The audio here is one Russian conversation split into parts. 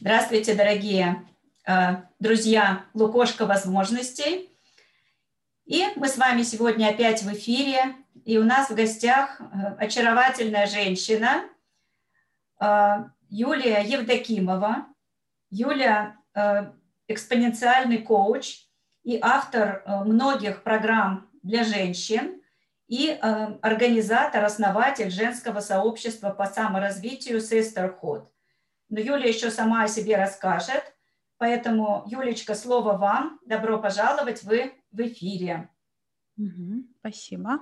Здравствуйте, дорогие э, друзья Лукошка возможностей. И мы с вами сегодня опять в эфире. И у нас в гостях э, очаровательная женщина э, Юлия Евдокимова. Юлия экспоненциальный коуч и автор многих программ для женщин и организатор, основатель женского сообщества по саморазвитию Sisterhood – но Юля еще сама о себе расскажет. Поэтому, Юлечка, слово вам. Добро пожаловать, вы в эфире. Угу, спасибо.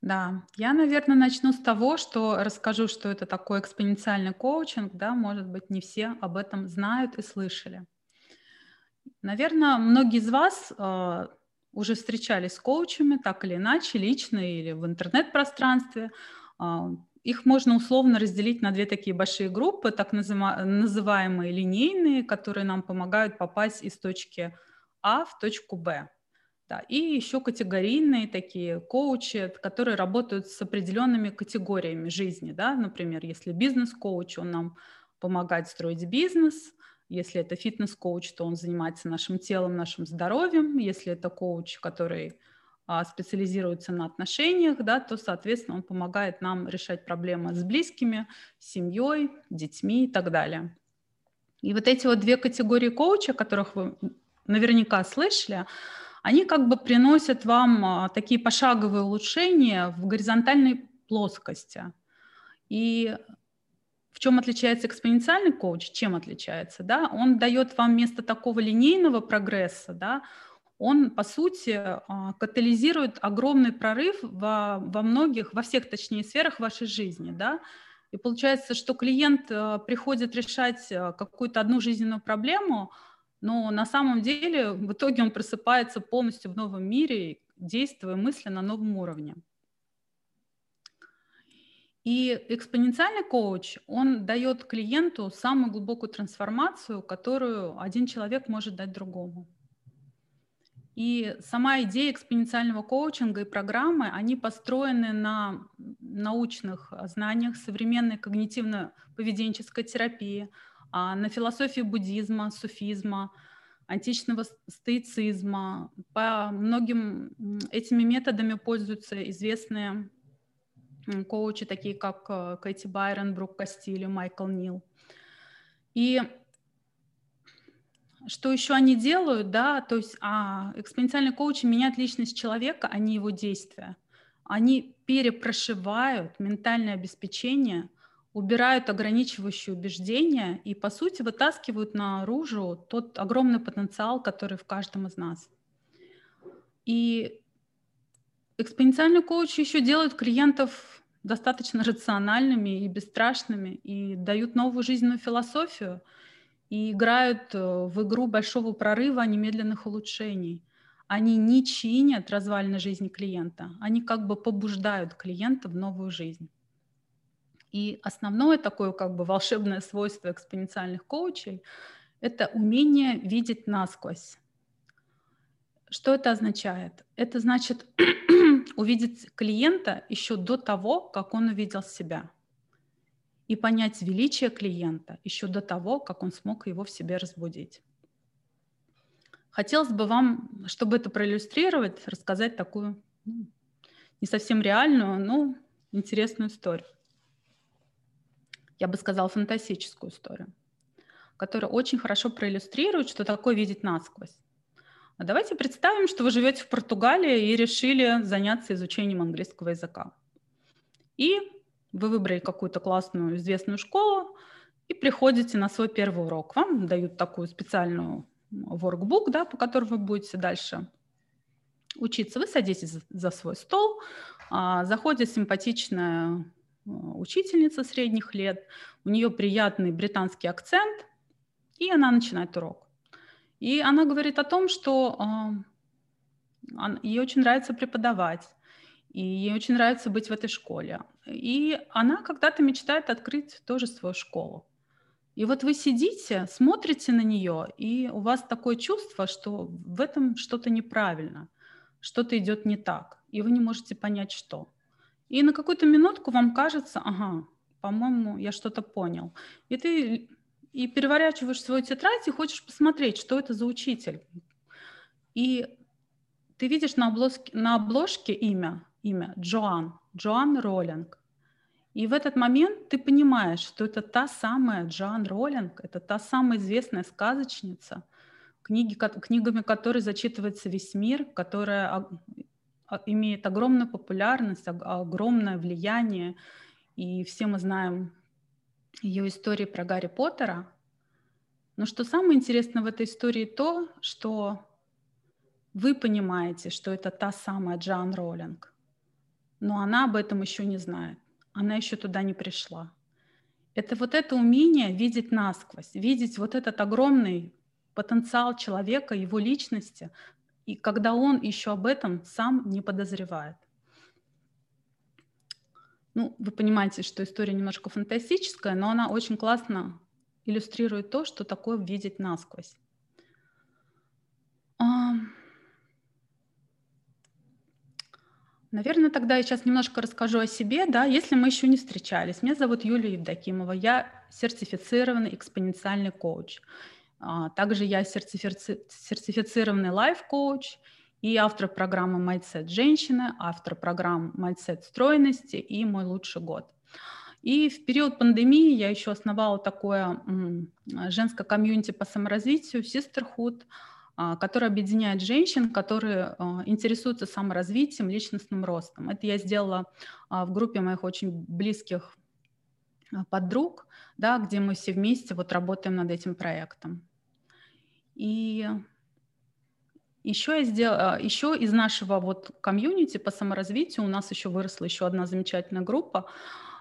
Да, я, наверное, начну с того, что расскажу, что это такой экспоненциальный коучинг, да, может быть, не все об этом знают и слышали. Наверное, многие из вас э, уже встречались с коучами, так или иначе, лично или в интернет-пространстве. Э, их можно условно разделить на две такие большие группы, так называемые линейные, которые нам помогают попасть из точки А в точку Б. Да, и еще категорийные такие коучи, которые работают с определенными категориями жизни. Да? Например, если бизнес-коуч, он нам помогает строить бизнес. Если это фитнес-коуч, то он занимается нашим телом, нашим здоровьем. Если это коуч, который специализируется на отношениях, да, то, соответственно, он помогает нам решать проблемы с близкими, семьей, детьми и так далее. И вот эти вот две категории коуча, которых вы наверняка слышали, они как бы приносят вам а, такие пошаговые улучшения в горизонтальной плоскости. И в чем отличается экспоненциальный коуч? Чем отличается? Да? Он дает вам вместо такого линейного прогресса, да, он, по сути, а, катализирует огромный прорыв во, во многих, во всех, точнее, сферах вашей жизни, да, и получается, что клиент а, приходит решать а, какую-то одну жизненную проблему, но на самом деле в итоге он просыпается полностью в новом мире, действуя мысли на новом уровне. И экспоненциальный коуч, он дает клиенту самую глубокую трансформацию, которую один человек может дать другому. И сама идея экспоненциального коучинга и программы, они построены на научных знаниях современной когнитивно-поведенческой терапии, а, на философии буддизма, суфизма, античного стоицизма. По многим этими методами пользуются известные коучи, такие как э, Кэти Байрон, Брук Кастилью, Майкл Нил. И что еще они делают, да, то есть а, экспоненциальные коучи меняют личность человека, а не его действия. Они перепрошивают ментальное обеспечение, убирают ограничивающие убеждения и, по сути, вытаскивают наружу тот огромный потенциал, который в каждом из нас. И экспоненциальный коуч еще делают клиентов достаточно рациональными и бесстрашными и дают новую жизненную философию – и играют э, в игру большого прорыва немедленных улучшений. Они не чинят развалины жизни клиента, они как бы побуждают клиента в новую жизнь. И основное такое как бы волшебное свойство экспоненциальных коучей – это умение видеть насквозь. Что это означает? Это значит увидеть клиента еще до того, как он увидел себя – и понять величие клиента еще до того, как он смог его в себе разбудить. Хотелось бы вам, чтобы это проиллюстрировать, рассказать такую ну, не совсем реальную, но интересную историю. Я бы сказала фантастическую историю, которая очень хорошо проиллюстрирует, что такое видеть насквозь. А давайте представим, что вы живете в Португалии и решили заняться изучением английского языка. И вы выбрали какую-то классную известную школу и приходите на свой первый урок. Вам дают такую специальную workbook, да, по которой вы будете дальше учиться. Вы садитесь за свой стол, а, заходит симпатичная а, учительница средних лет, у нее приятный британский акцент, и она начинает урок. И она говорит о том, что э, ей очень нравится преподавать, и ей очень нравится быть в этой школе. И она когда-то мечтает открыть тоже свою школу. И вот вы сидите, смотрите на нее, и у вас такое чувство, что в этом что-то неправильно, что-то идет не так, и вы не можете понять, что. И на какую-то минутку вам кажется, ага, по-моему, я что-то понял. И ты и переворачиваешь свою тетрадь и хочешь посмотреть, что это за учитель. И ты видишь на обложке, на обложке имя, имя Джоан, Джоан Роллинг. И в этот момент ты понимаешь, что это та самая Джоан Роллинг, это та самая известная сказочница, книги, книгами которой зачитывается весь мир, которая имеет огромную популярность, огромное влияние. И все мы знаем ее истории про Гарри Поттера. Но что самое интересное в этой истории то, что вы понимаете, что это та самая Джан Роллинг, но она об этом еще не знает. Она еще туда не пришла. Это вот это умение видеть насквозь, видеть вот этот огромный потенциал человека, его личности, и когда он еще об этом сам не подозревает. Ну, вы понимаете, что история немножко фантастическая, но она очень классно иллюстрирует то, что такое видеть насквозь. Наверное, тогда я сейчас немножко расскажу о себе, да, если мы еще не встречались. Меня зовут Юлия Евдокимова, я сертифицированный экспоненциальный коуч. А, также я сертифици- сертифицированный лайф-коуч и автор программы «Mindset женщины», автор программ «Mindset стройности» и «Мой лучший год». И в период пандемии я еще основала такое женское комьюнити по саморазвитию «Sisterhood», который объединяет женщин, которые а, интересуются саморазвитием, личностным ростом. Это я сделала в группе моих очень близких подруг, да, где мы все вместе вот работаем над этим проектом. И еще я сделала, еще из нашего вот комьюнити по саморазвитию у нас еще выросла еще одна замечательная группа, а,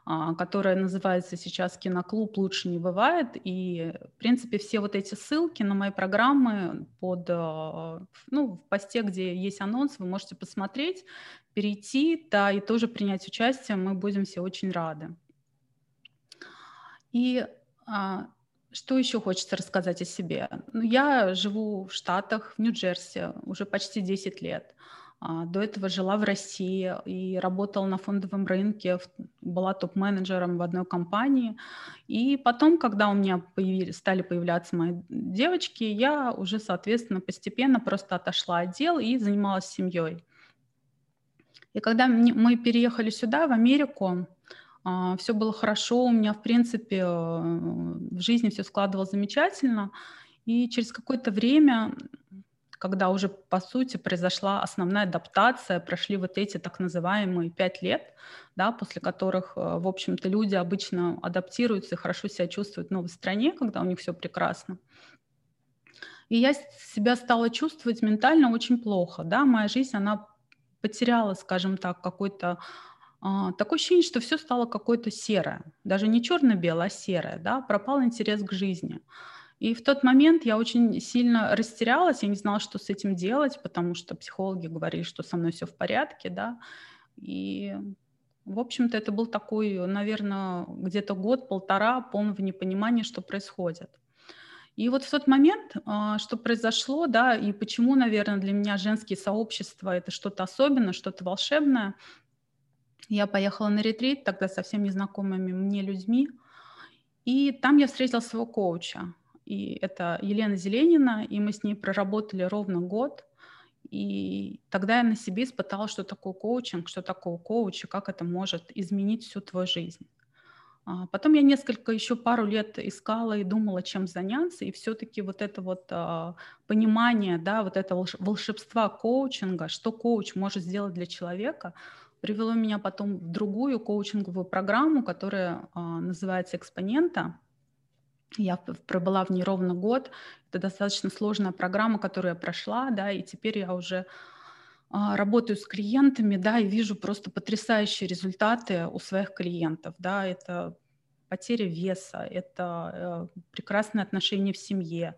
которая называется сейчас «Киноклуб лучше не бывает». И, в принципе, все вот эти ссылки на мои программы под, а, ну, в посте, где есть анонс, вы можете посмотреть, перейти, да, и тоже принять участие. Мы будем все очень рады. И а, что еще хочется рассказать о себе? Ну, я живу в Штатах, в Нью-Джерси уже почти 10 лет. А, до этого жила в России и работала на фондовом рынке, была топ-менеджером в одной компании. И потом, когда у меня появились, стали появляться мои девочки, я уже, соответственно, постепенно просто отошла от дел и занималась семьей. И когда мы переехали сюда, в Америку, а, все было хорошо, у меня, в принципе, э, в жизни все складывалось замечательно. И через какое-то время, когда уже, по сути, произошла основная адаптация, прошли вот эти так называемые пять лет, да, после которых, э, в общем-то, люди обычно адаптируются и хорошо себя чувствуют в новой стране, когда у них все прекрасно. И я себя стала чувствовать ментально очень плохо, да, моя жизнь, она потеряла, скажем так, какой-то а, такое ощущение, что все стало какое-то серое, даже не черно-белое, а серое, да, пропал интерес к жизни. И в тот момент я очень сильно растерялась, я не знала, что с этим делать, потому что психологи говорили, что со мной все в порядке, да, и в общем-то, это был такой, наверное, где-то год-полтора полного непонимания, что происходит. И вот в тот момент, а, что произошло, да, и почему, наверное, для меня женские сообщества это что-то особенное, что-то волшебное, я поехала на ретрит тогда совсем незнакомыми мне людьми, и там я встретила своего коуча. И это Елена Зеленина, и мы с ней проработали ровно год. И тогда я на себе испытала, что такое коучинг, что такое коуч, и как это может изменить всю твою жизнь. А потом я несколько, еще пару лет искала и думала, чем заняться, и все-таки вот это вот а, понимание, да, вот это волшебства коучинга, что коуч может сделать для человека – привело меня потом в другую коучинговую программу, которая а, называется «Экспонента». Я пробыла в ней ровно год. Это достаточно сложная программа, которую я прошла, да, и теперь я уже а, работаю с клиентами, да, и вижу просто потрясающие результаты у своих клиентов, да, это потеря веса, это э, прекрасные отношения в семье,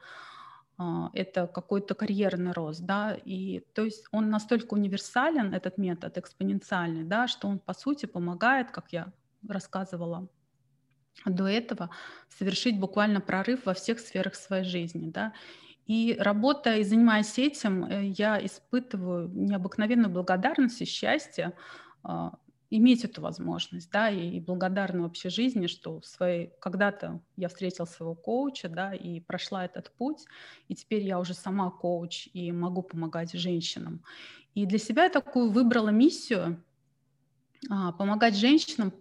а, это какой-то карьерный рост, да, и то есть он настолько универсален, этот метод экспоненциальный, да, что он по сути помогает, как я рассказывала до этого, совершить буквально прорыв во всех сферах своей жизни, да, и работая и занимаясь этим, э, я испытываю необыкновенную благодарность и счастье, а, иметь эту возможность, да, и благодарна вообще жизни, что в своей, когда-то я встретила своего коуча, да, и прошла этот путь, и теперь я уже сама коуч и могу помогать женщинам. И для себя я такую выбрала миссию а, помогать женщинам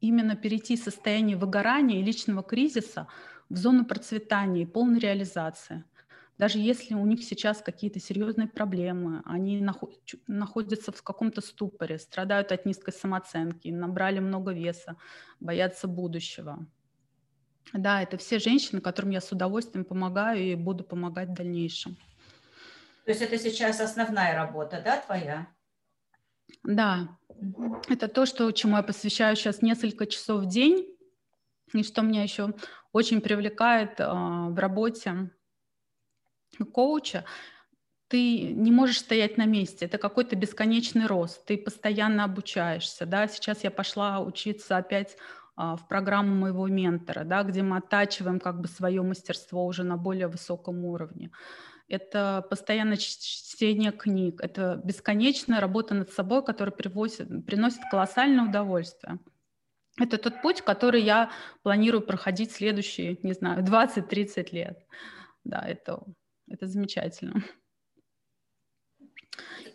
именно перейти из состояния выгорания и личного кризиса в зону процветания и полной реализации – даже если у них сейчас какие-то серьезные проблемы, они находятся в каком-то ступоре, страдают от низкой самооценки, набрали много веса, боятся будущего. Да, это все женщины, которым я с удовольствием помогаю и буду помогать в дальнейшем. То есть это сейчас основная работа, да, твоя? Да, это то, что, чему я посвящаю сейчас несколько часов в день, и что меня еще очень привлекает э, в работе коуча, ты не можешь стоять на месте, это какой-то бесконечный рост, ты постоянно обучаешься, да, сейчас я пошла учиться опять а, в программу моего ментора, да, где мы оттачиваем как бы свое мастерство уже на более высоком уровне. Это постоянное чтение книг, это бесконечная работа над собой, которая привозит, приносит колоссальное удовольствие. Это тот путь, который я планирую проходить следующие, не знаю, 20-30 лет. Да, это это замечательно.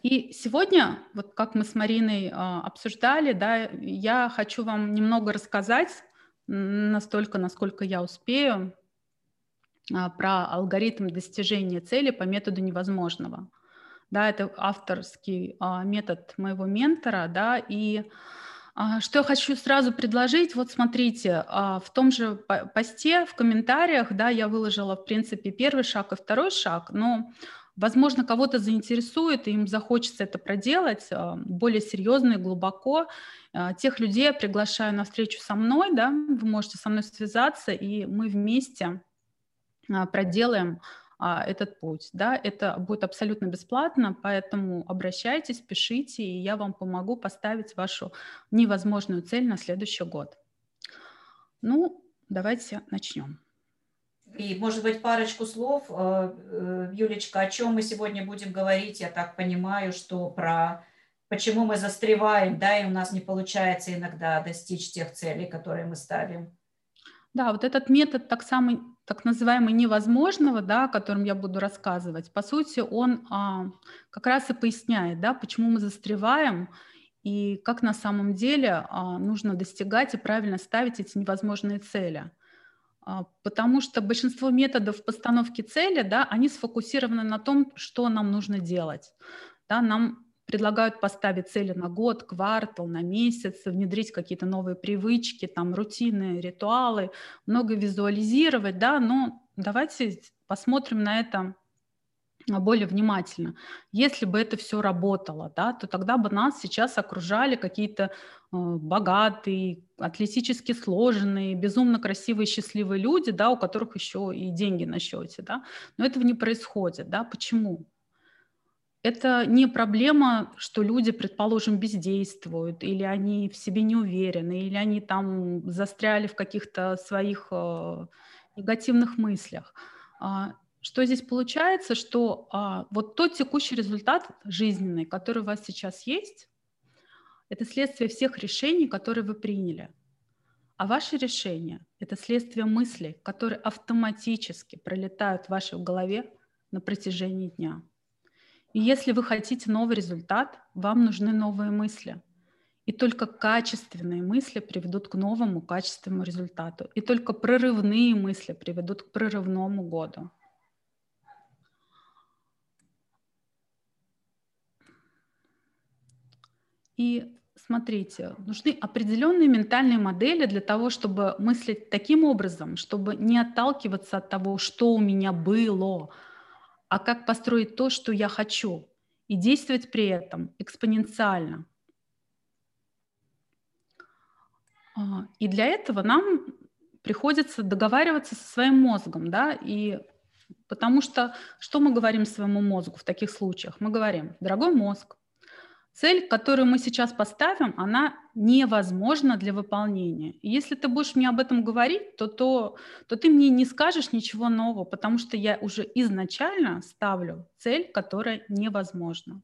И сегодня, вот как мы с Мариной э, обсуждали, да, я хочу вам немного рассказать, настолько, насколько я успею, про алгоритм достижения цели по методу невозможного. Да, это авторский э, метод моего ментора, да, и а, что я хочу сразу предложить, вот смотрите, а, в том же посте, в комментариях, да, я выложила, в принципе, первый шаг и второй шаг, но, возможно, кого-то заинтересует, и им захочется это проделать а, более серьезно и глубоко. Тех людей я приглашаю на встречу со мной, да, вы можете со мной связаться, и мы вместе проделаем а, этот путь. Да? Это будет абсолютно бесплатно, поэтому обращайтесь, пишите, и я вам помогу поставить вашу невозможную цель на следующий год. Ну, давайте начнем. И, может быть, парочку слов, э, э, Юлечка, о чем мы сегодня будем говорить? Я так понимаю, что про почему мы застреваем, да, и у нас не получается иногда достичь тех целей, которые мы ставим. Да, вот этот метод так, самый, так называемый невозможного, да, о котором я буду рассказывать, по сути, он а, как раз и поясняет, да, почему мы застреваем и как на самом деле а, нужно достигать и правильно ставить эти невозможные цели. А, потому что большинство методов постановки цели, да, они сфокусированы на том, что нам нужно делать. Да, нам предлагают поставить цели на год, квартал, на месяц, внедрить какие-то новые привычки, там, рутины, ритуалы, много визуализировать, да, но давайте посмотрим на это более внимательно. Если бы это все работало, да, то тогда бы нас сейчас окружали какие-то э, богатые, атлетически сложенные, безумно красивые, счастливые люди, да, у которых еще и деньги на счете, да. Но этого не происходит, да. Почему? Это не проблема, что люди, предположим, бездействуют, или они в себе не уверены, или они там застряли в каких-то своих э, негативных мыслях. А, что здесь получается, что а, вот тот текущий результат жизненный, который у вас сейчас есть, это следствие всех решений, которые вы приняли. А ваши решения – это следствие мыслей, которые автоматически пролетают в вашей голове на протяжении дня. И если вы хотите новый результат, вам нужны новые мысли. И только качественные мысли приведут к новому качественному результату. И только прорывные мысли приведут к прорывному году. И смотрите, нужны определенные ментальные модели для того, чтобы мыслить таким образом, чтобы не отталкиваться от того, что у меня было, а как построить то, что я хочу, и действовать при этом экспоненциально. А, и для этого нам приходится договариваться со своим мозгом, да, и потому что что мы говорим своему мозгу в таких случаях? Мы говорим, дорогой мозг, Цель, которую мы сейчас поставим, она невозможна для выполнения. И если ты будешь мне об этом говорить, то, то, то ты мне не скажешь ничего нового, потому что я уже изначально ставлю цель, которая невозможна.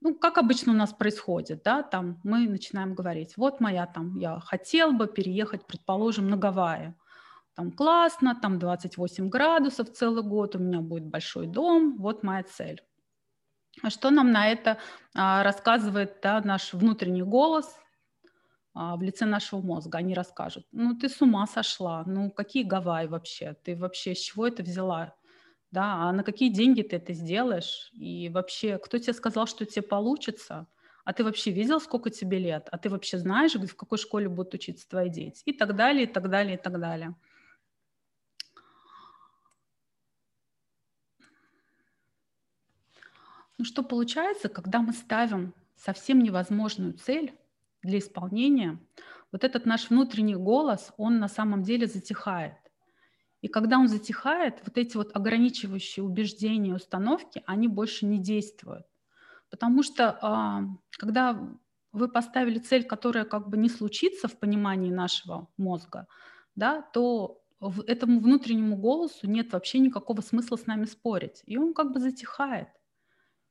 ну, как обычно у нас происходит, да, там мы начинаем говорить, вот моя там, я хотел бы переехать, предположим, на Гавайи. Там классно, там 28 градусов целый год, у меня будет большой дом, вот моя цель. Что нам на это а, рассказывает да, наш внутренний голос а, в лице нашего мозга? Они расскажут, ну ты с ума сошла, ну какие Гавайи вообще, ты вообще с чего это взяла? да, а на какие деньги ты это сделаешь? И вообще, кто тебе сказал, что тебе получится? А ты вообще видел, сколько тебе лет? А ты вообще знаешь, в какой школе будут учиться твои дети? И так далее, и так далее, и так далее. Ну что получается, когда мы ставим совсем невозможную цель для исполнения, вот этот наш внутренний голос, он на самом деле затихает. И когда он затихает, вот эти вот ограничивающие убеждения, установки, они больше не действуют. Потому что а, когда вы поставили цель, которая как бы не случится в понимании нашего мозга, да, то этому внутреннему голосу нет вообще никакого смысла с нами спорить. И он как бы затихает.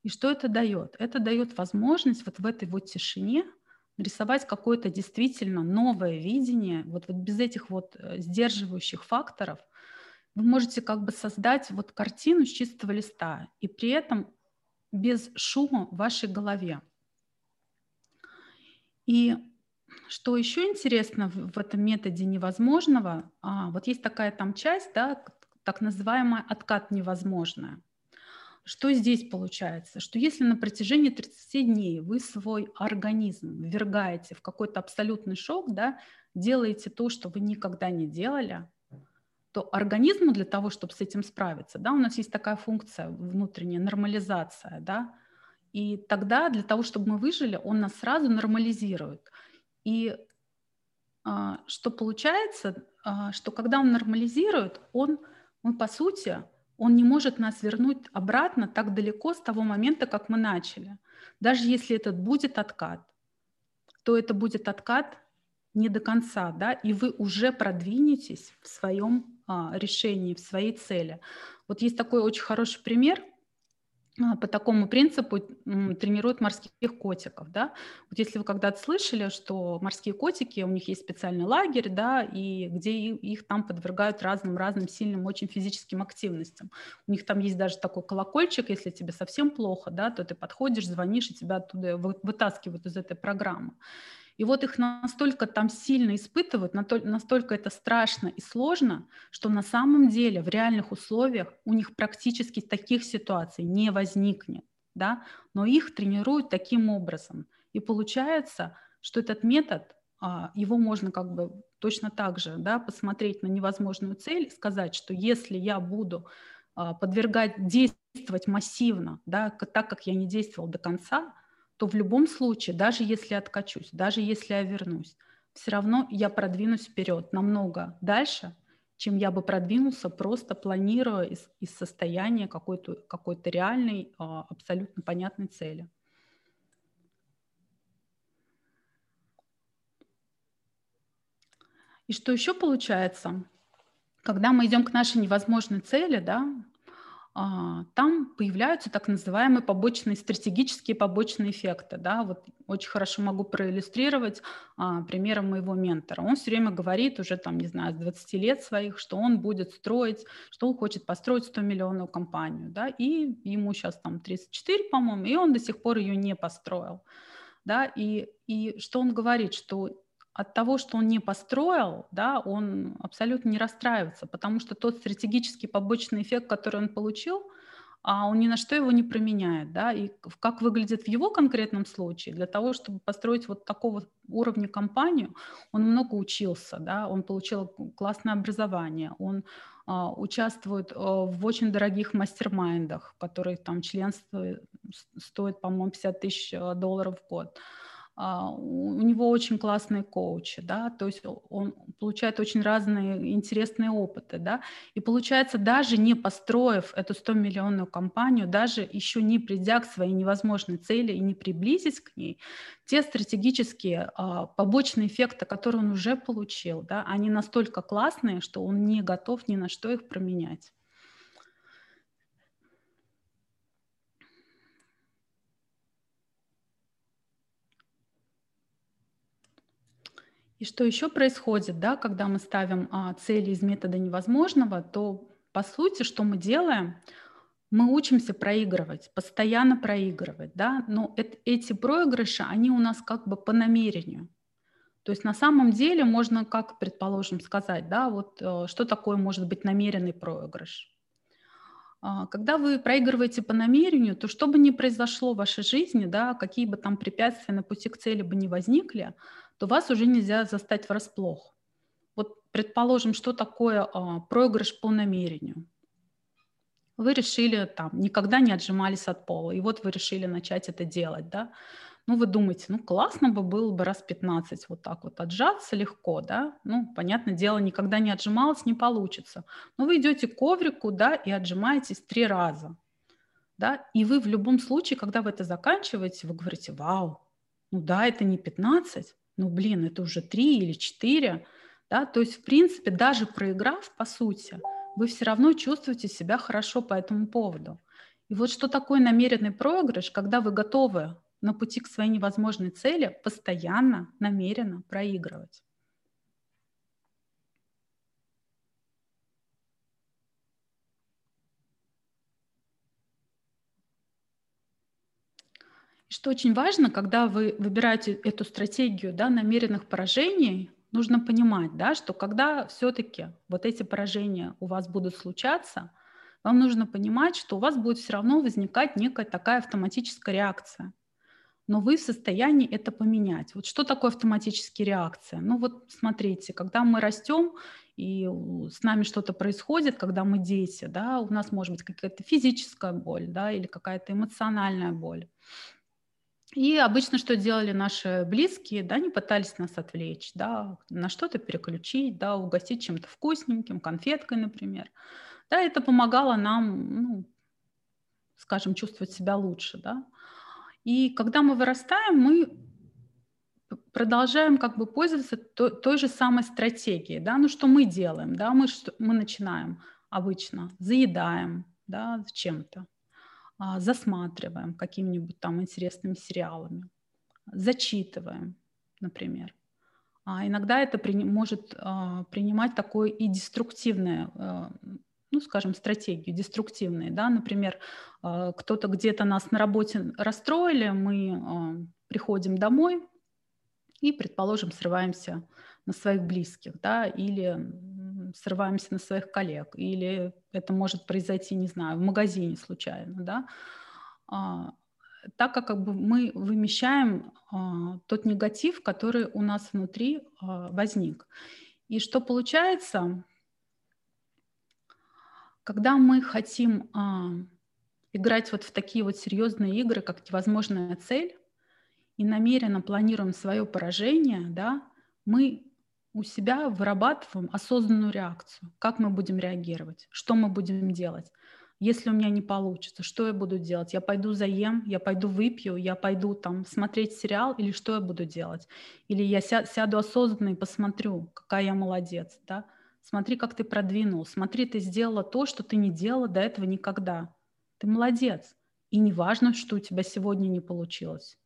И что это дает? Это дает возможность вот в этой вот тишине рисовать какое-то действительно новое видение, вот, вот без этих вот э, сдерживающих факторов – вы можете как бы создать вот картину с чистого листа и при этом без шума в вашей голове. И что еще интересно в, этом методе невозможного, а, вот есть такая там часть, да, так называемая откат невозможная. Что здесь получается? Что если на протяжении 30 дней вы свой организм ввергаете в какой-то абсолютный шок, да, делаете то, что вы никогда не делали, то организму для того, чтобы с этим справиться, да, у нас есть такая функция внутренняя нормализация, да, и тогда для того, чтобы мы выжили, он нас сразу нормализирует. И а, что получается, а, что когда он нормализирует, он, он по сути, он не может нас вернуть обратно так далеко с того момента, как мы начали. Даже если этот будет откат, то это будет откат не до конца, да, и вы уже продвинетесь в своем а, решении, в своей цели. Вот есть такой очень хороший пример по такому принципу тренируют морских котиков, да. Вот если вы когда-то слышали, что морские котики, у них есть специальный лагерь, да, и где их там подвергают разным-разным сильным очень физическим активностям. У них там есть даже такой колокольчик, если тебе совсем плохо, да, то ты подходишь, звонишь, и тебя оттуда вытаскивают из этой программы. И вот их настолько там сильно испытывают, настолько это страшно и сложно, что на самом деле в реальных условиях у них практически таких ситуаций не возникнет. Да? Но их тренируют таким образом. И получается, что этот метод, а, его можно как бы точно так же да, посмотреть на невозможную цель сказать, что если я буду а, подвергать действовать массивно, да, так как я не действовал до конца, то в любом случае, даже если откачусь, даже если я вернусь, все равно я продвинусь вперед намного дальше, чем я бы продвинулся, просто планируя из, из состояния какой-то какой реальной, а, абсолютно понятной цели. И что еще получается? Когда мы идем к нашей невозможной цели, да, там появляются так называемые побочные, стратегические побочные эффекты. Да? Вот очень хорошо могу проиллюстрировать а, примером моего ментора. Он все время говорит уже, там, не знаю, с 20 лет своих, что он будет строить, что он хочет построить 100 миллионную компанию. Да? И ему сейчас там 34, по-моему, и он до сих пор ее не построил. Да? И, и что он говорит, что от того, что он не построил, да, он абсолютно не расстраивается, потому что тот стратегический побочный эффект, который он получил, а он ни на что его не променяет. Да? И как выглядит в его конкретном случае, для того, чтобы построить вот такого уровня компанию, он много учился, да? он получил классное образование, он а, участвует а, в очень дорогих мастер-майндах, которые там членство стоит, по-моему, 50 тысяч а, долларов в год. А, у него очень классные коучи, да, то есть он получает очень разные интересные опыты, да, и получается, даже не построив эту 100-миллионную компанию, даже еще не придя к своей невозможной цели и не приблизясь к ней, те стратегические а, побочные эффекты, которые он уже получил, да, они настолько классные, что он не готов ни на что их променять. И что еще происходит, да, когда мы ставим а, цели из метода невозможного, то по сути, что мы делаем, мы учимся проигрывать, постоянно проигрывать, да, но это, эти проигрыши, они у нас как бы по намерению. То есть на самом деле можно, как, предположим, сказать, да, вот э, что такое может быть намеренный проигрыш. А, когда вы проигрываете по намерению, то что бы ни произошло в вашей жизни, да, какие бы там препятствия на пути к цели бы не возникли, то вас уже нельзя застать врасплох. Вот предположим, что такое а, проигрыш по намерению – вы решили там, никогда не отжимались от пола, и вот вы решили начать это делать, да, ну, вы думаете, ну, классно бы было бы раз 15 вот так вот отжаться легко, да, ну, понятное дело, никогда не отжималась, не получится. Но вы идете к коврику, да, и отжимаетесь три раза, да, и вы в любом случае, когда вы это заканчиваете, вы говорите, вау, ну да, это не 15, ну, блин, это уже 3 или 4, да, то есть, в принципе, даже проиграв, по сути, вы все равно чувствуете себя хорошо по этому поводу. И вот что такое намеренный проигрыш, когда вы готовы на пути к своей невозможной цели постоянно, намеренно проигрывать. Что очень важно, когда вы выбираете эту стратегию да, намеренных поражений, нужно понимать, да, что когда все-таки вот эти поражения у вас будут случаться, вам нужно понимать, что у вас будет все равно возникать некая такая автоматическая реакция. Но вы в состоянии это поменять. Вот что такое автоматическая реакция? Ну вот смотрите, когда мы растем, и с нами что-то происходит, когда мы дети, да, у нас может быть какая-то физическая боль, да, или какая-то эмоциональная боль. И обычно что делали наши близкие, да, они пытались нас отвлечь, да, на что-то переключить, да, угостить чем-то вкусненьким, конфеткой, например. Да, это помогало нам, ну, скажем, чувствовать себя лучше, да. И когда мы вырастаем, мы продолжаем как бы пользоваться той, той же самой стратегией, да, ну что мы делаем, да, мы, что, мы начинаем обычно, заедаем, да, чем-то, засматриваем какими-нибудь там интересными сериалами, зачитываем, например. А иногда это при, может а, принимать такое и деструктивное, а, ну, скажем, стратегию, деструктивные, да, например, а, кто-то где-то нас на работе расстроили, мы а, приходим домой и, предположим, срываемся на своих близких, да, или срываемся на своих коллег, или это может произойти, не знаю, в магазине случайно, да, а, так как, как бы мы вымещаем а, тот негатив, который у нас внутри а, возник. И что получается, когда мы хотим а, играть вот в такие вот серьезные игры, как невозможная цель, и намеренно планируем свое поражение, да, мы у себя вырабатываем осознанную реакцию. Как мы будем реагировать? Что мы будем делать? Если у меня не получится, что я буду делать? Я пойду заем, я пойду выпью, я пойду там смотреть сериал или что я буду делать? Или я сяду осознанно и посмотрю, какая я молодец, да? Смотри, как ты продвинул, смотри, ты сделала то, что ты не делала до этого никогда. Ты молодец. И не важно, что у тебя сегодня не получилось.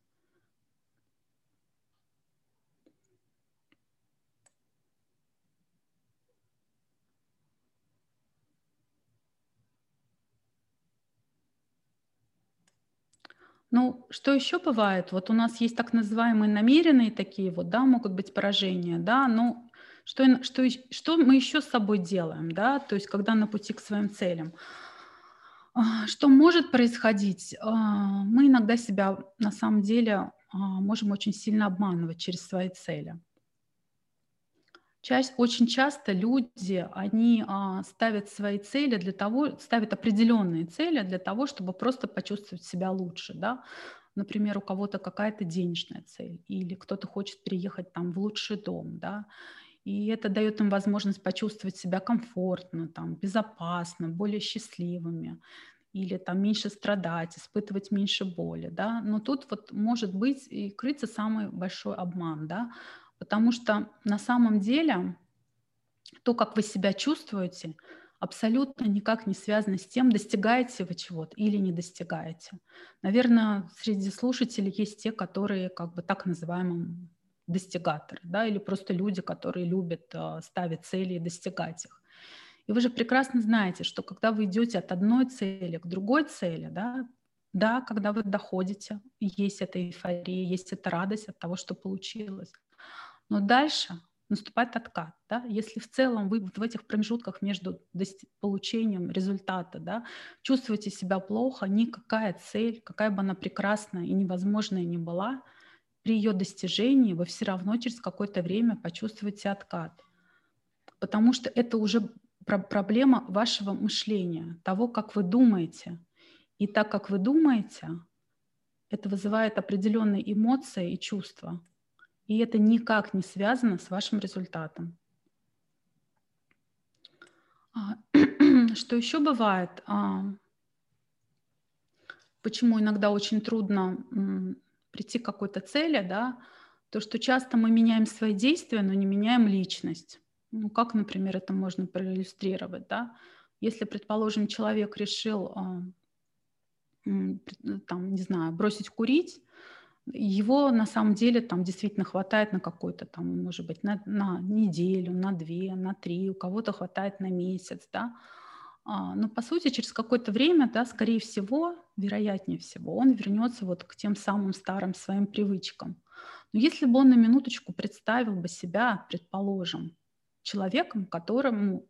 Ну, что еще бывает? Вот у нас есть так называемые намеренные такие вот, да, могут быть поражения, да, но что, что, что мы еще с собой делаем, да, то есть когда на пути к своим целям. А, что может происходить? А, мы иногда себя на самом деле а, можем очень сильно обманывать через свои цели. Часть, очень часто люди, они а, ставят свои цели для того, ставят определенные цели для того, чтобы просто почувствовать себя лучше, да. Например, у кого-то какая-то денежная цель, или кто-то хочет переехать там в лучший дом, да, и это дает им возможность почувствовать себя комфортно, там, безопасно, более счастливыми, или там меньше страдать, испытывать меньше боли, да. Но тут вот может быть и крыться самый большой обман, да, Потому что на самом деле то, как вы себя чувствуете, абсолютно никак не связано с тем, достигаете вы чего-то или не достигаете. Наверное, среди слушателей есть те, которые как бы так называемым достигаторы, да, или просто люди, которые любят э, ставить цели и достигать их. И вы же прекрасно знаете, что когда вы идете от одной цели к другой цели, да, да, когда вы доходите, есть эта эйфория, есть эта радость от того, что получилось. Но дальше наступает откат. Да? Если в целом вы в этих промежутках между получением результата да, чувствуете себя плохо, никакая цель, какая бы она прекрасная и невозможная ни была, при ее достижении вы все равно через какое-то время почувствуете откат. Потому что это уже проблема вашего мышления, того, как вы думаете. И так как вы думаете, это вызывает определенные эмоции и чувства. И это никак не связано с вашим результатом. А, что еще бывает? А, почему иногда очень трудно прийти к какой-то цели, да? То, что часто мы меняем свои действия, но не меняем личность. Ну, как, например, это можно проиллюстрировать, да? Если, предположим, человек решил, а, там, не знаю, бросить курить, его на самом деле там действительно хватает на какой-то там, может быть, на, на неделю, на две, на три, у кого-то хватает на месяц, да. А, но по сути через какое-то время, да, скорее всего, вероятнее всего, он вернется вот к тем самым старым своим привычкам. Но если бы он на минуточку представил бы себя, предположим, человеком, которому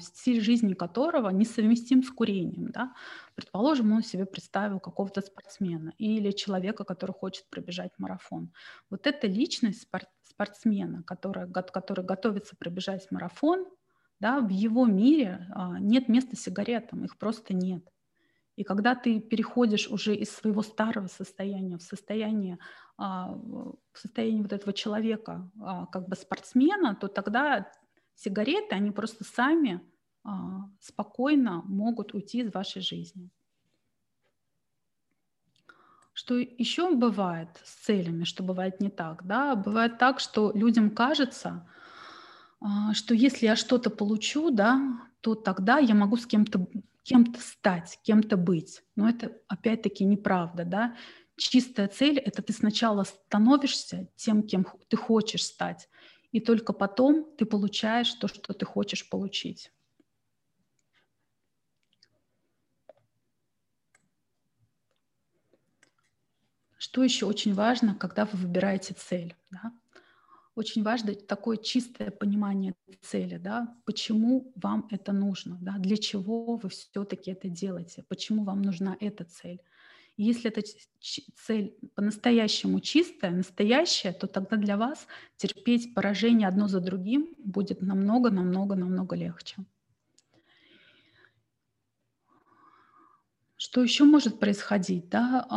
стиль жизни которого несовместим с курением. Да? Предположим, он себе представил какого-то спортсмена или человека, который хочет пробежать марафон. Вот эта личность спортсмена, которая, который готовится пробежать марафон, да, в его мире а, нет места сигаретам, их просто нет. И когда ты переходишь уже из своего старого состояния в состояние, а, в состояние вот этого человека, как бы спортсмена, то тогда Сигареты, они просто сами а, спокойно могут уйти из вашей жизни. Что еще бывает с целями, что бывает не так? Да? Бывает так, что людям кажется, а, что если я что-то получу, да, то тогда я могу с кем-то кем-то стать, кем-то быть. Но это опять-таки неправда. Да? Чистая цель — это ты сначала становишься тем, кем ты хочешь стать, и только потом ты получаешь то, что ты хочешь получить. Что еще очень важно, когда вы выбираете цель? Да? Очень важно такое чистое понимание цели, да? почему вам это нужно, да? для чего вы все-таки это делаете, почему вам нужна эта цель. Если эта цель по-настоящему чистая, настоящая, то тогда для вас терпеть поражение одно за другим будет намного, намного, намного легче. Что еще может происходить? Да?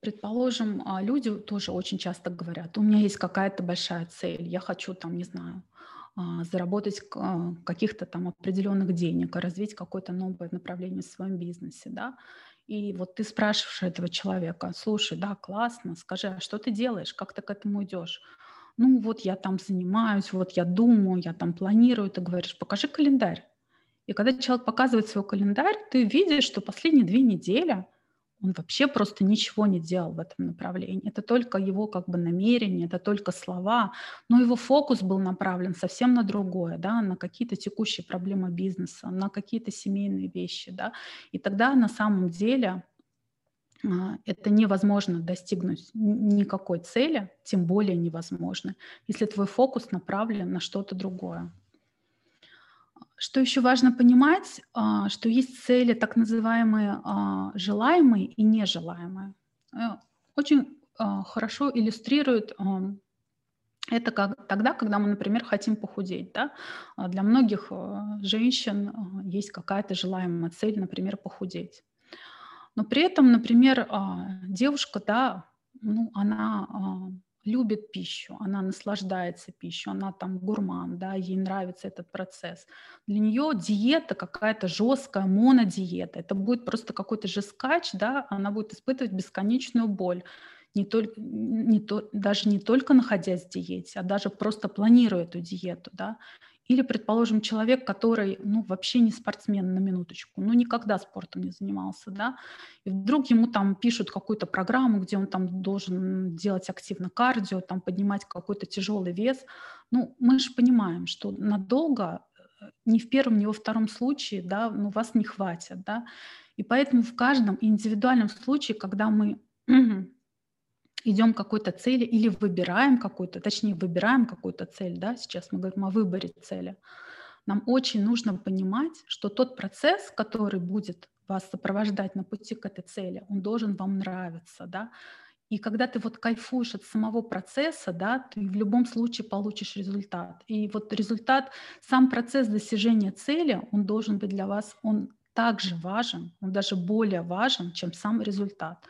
Предположим, а, люди тоже очень часто говорят, у меня есть какая-то большая цель, я хочу там, не знаю, заработать а, каких-то там определенных денег, развить какое-то новое направление в своем бизнесе, да, и вот ты спрашиваешь этого человека, слушай, да, классно, скажи, а что ты делаешь, как ты к этому идешь? Ну вот я там занимаюсь, вот я думаю, я там планирую, ты говоришь, покажи календарь. И когда человек показывает свой календарь, ты видишь, что последние две недели – он вообще просто ничего не делал в этом направлении. Это только его как бы намерение, это только слова, но его фокус был направлен совсем на другое, да, на какие-то текущие проблемы бизнеса, на какие-то семейные вещи, да. И тогда на самом деле а, это невозможно достигнуть никакой цели, тем более невозможно, если твой фокус направлен на что-то другое. Что еще важно понимать, а, что есть цели так называемые а, желаемые и нежелаемые. Э, очень а, хорошо иллюстрирует это как, тогда, когда мы, например, хотим похудеть. Да? Для многих женщин есть какая-то желаемая цель, например, похудеть. Но при этом, например, девушка, да, ну, она любит пищу, она наслаждается пищей, она там гурман, да, ей нравится этот процесс. Для нее диета какая-то жесткая, монодиета, это будет просто какой-то жескач, да, она будет испытывать бесконечную боль, не только, не то, даже не только находясь в диете, а даже просто планируя эту диету, да, Или, предположим, человек, который, ну, вообще не спортсмен на минуточку, ну, никогда спортом не занимался, да, и вдруг ему там пишут какую-то программу, где он там должен делать активно кардио, там поднимать какой-то тяжелый вес. Ну, мы же понимаем, что надолго э, ни в первом, ни во втором случае, да, ну, вас не хватит, да, и поэтому в каждом индивидуальном случае, когда мы идем к какой-то цели или выбираем какую-то, точнее, выбираем какую-то цель, да, сейчас мы говорим о выборе цели, нам очень нужно понимать, что тот процесс, который будет вас сопровождать на пути к этой цели, он должен вам нравиться, да, и когда ты вот кайфуешь от самого процесса, да, ты в любом случае получишь результат. И вот результат, сам процесс достижения цели, он должен быть для вас, он также важен, он даже более важен, чем сам результат.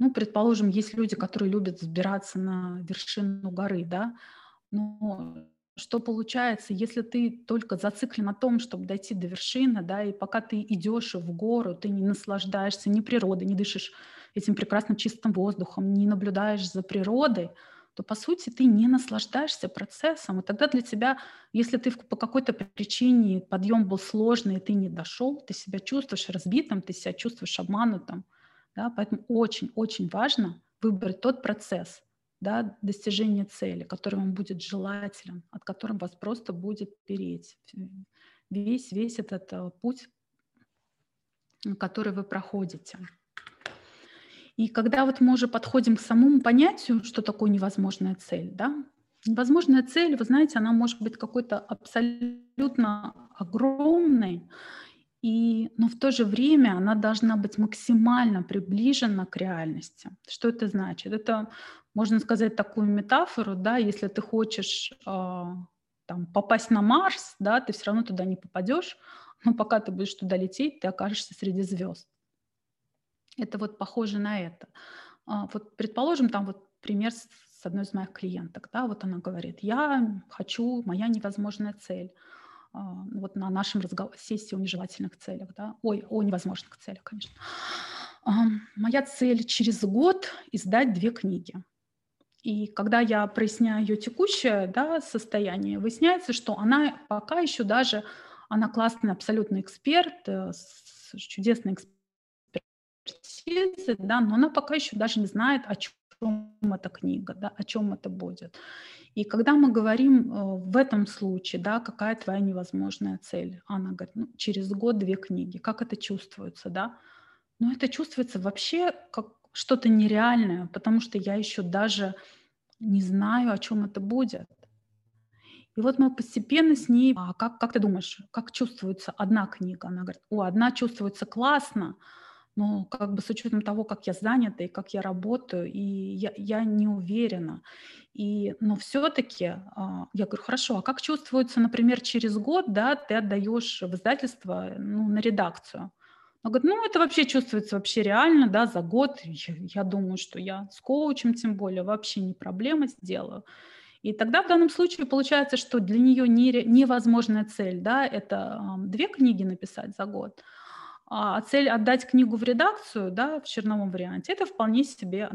Ну, предположим, есть люди, которые любят взбираться на вершину горы, да, но что получается, если ты только зациклен на том, чтобы дойти до вершины, да, и пока ты идешь в гору, ты не наслаждаешься ни природой, не дышишь этим прекрасным чистым воздухом, не наблюдаешь за природой, то, по сути, ты не наслаждаешься процессом. И тогда для тебя, если ты по какой-то причине подъем был сложный, и ты не дошел, ты себя чувствуешь разбитым, ты себя чувствуешь обманутым. Да? Поэтому очень-очень важно выбрать тот процесс да, достижения цели, который вам будет желателен, от которого вас просто будет переть. Весь, весь этот э, путь, который вы проходите. И когда вот мы уже подходим к самому понятию, что такое невозможная цель, да, невозможная цель, вы знаете, она может быть какой-то абсолютно огромной, и, но в то же время она должна быть максимально приближена к реальности. Что это значит? Это, можно сказать, такую метафору, да, если ты хочешь э, там, попасть на Марс, да, ты все равно туда не попадешь, но пока ты будешь туда лететь, ты окажешься среди звезд. Это вот похоже на это. А, вот предположим, там вот пример с одной из моих клиенток, да, вот она говорит, я хочу, моя невозможная цель – вот на нашем разговор, сессии о нежелательных целях, да, ой, о невозможных целях, конечно. Моя цель через год издать две книги. И когда я проясняю ее текущее да, состояние, выясняется, что она пока еще даже, она классный абсолютный эксперт, э, с чудесной экспертизой, да, но она пока еще даже не знает, о чем эта книга, да, о чем это будет. И когда мы говорим э, в этом случае, да, какая твоя невозможная цель, она говорит, ну, через год две книги, как это чувствуется, да? Ну, это чувствуется вообще как что-то нереальное, потому что я еще даже не знаю, о чем это будет. И вот мы постепенно с ней, а как, как ты думаешь, как чувствуется одна книга? Она говорит, о, одна чувствуется классно, но как бы с учетом того, как я занята и как я работаю, и я, я не уверена. И, но все-таки а, я говорю, хорошо, а как чувствуется, например, через год, да, ты отдаешь в издательство ну, на редакцию? Она говорит, ну это вообще чувствуется вообще реально, да, за год. Я, я думаю, что я с коучем тем более вообще не проблема сделаю. И тогда в данном случае получается, что для нее не, невозможная цель, да, это э, две книги написать за год, а цель отдать книгу в редакцию, да, в черновом варианте, это вполне себе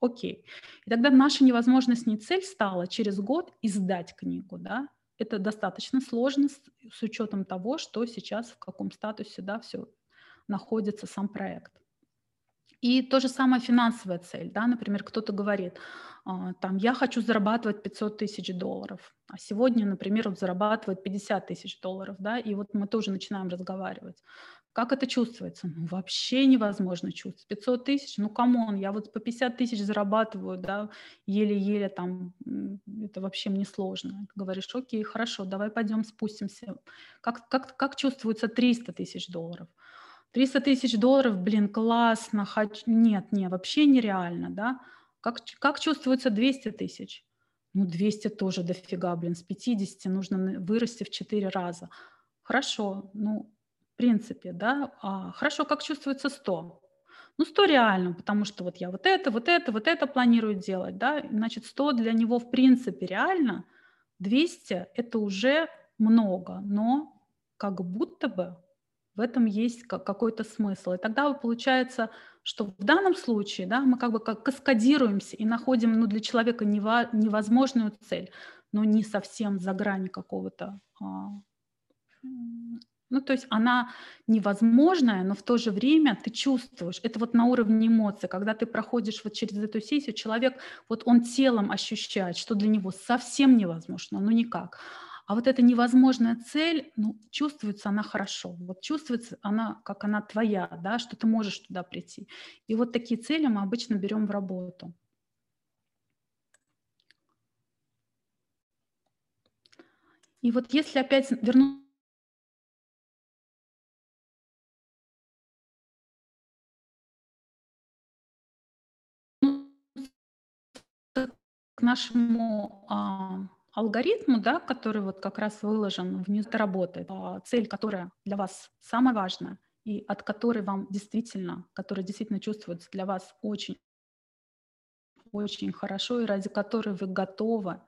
окей. И тогда наша невозможность не цель стала через год издать книгу, да, это достаточно сложно с, с учетом того, что сейчас в каком статусе, да, все находится сам проект. И то же самое финансовая цель, да, например, кто-то говорит, а, там, я хочу зарабатывать 500 тысяч долларов, а сегодня, например, он зарабатывает 50 тысяч долларов, да, и вот мы тоже начинаем разговаривать. Как это чувствуется? Ну, вообще невозможно чувствовать. 500 тысяч, ну, come on, я вот по 50 тысяч зарабатываю, да, еле-еле там, это вообще мне сложно. Говоришь, окей, хорошо, давай пойдем спустимся. Как, как, как чувствуется 300 тысяч долларов? 300 тысяч долларов, блин, классно, хочу... нет, нет, вообще нереально, да. Как, как чувствуется 200 тысяч? Ну, 200 тоже дофига, блин, с 50 нужно вырасти в 4 раза. Хорошо, ну, принципе, да, а, хорошо, как чувствуется 100? Ну, 100 реально, потому что вот я вот это, вот это, вот это планирую делать, да, значит, 100 для него в принципе реально, 200 – это уже много, но как будто бы в этом есть какой-то смысл. И тогда получается, что в данном случае да, мы как бы как каскадируемся и находим ну, для человека невозможную цель. но не совсем за грани какого-то а, ну, то есть она невозможная, но в то же время ты чувствуешь. Это вот на уровне эмоций. Когда ты проходишь вот через эту сессию, человек, вот он телом ощущает, что для него совсем невозможно, ну никак. А вот эта невозможная цель, ну, чувствуется она хорошо. Вот чувствуется она, как она твоя, да, что ты можешь туда прийти. И вот такие цели мы обычно берем в работу. И вот если опять вернуться нашему а, алгоритму, да, который вот как раз выложен внизу, работает. А, цель, которая для вас самая важная и от которой вам действительно, которая действительно чувствуется для вас очень очень хорошо и ради которой вы готовы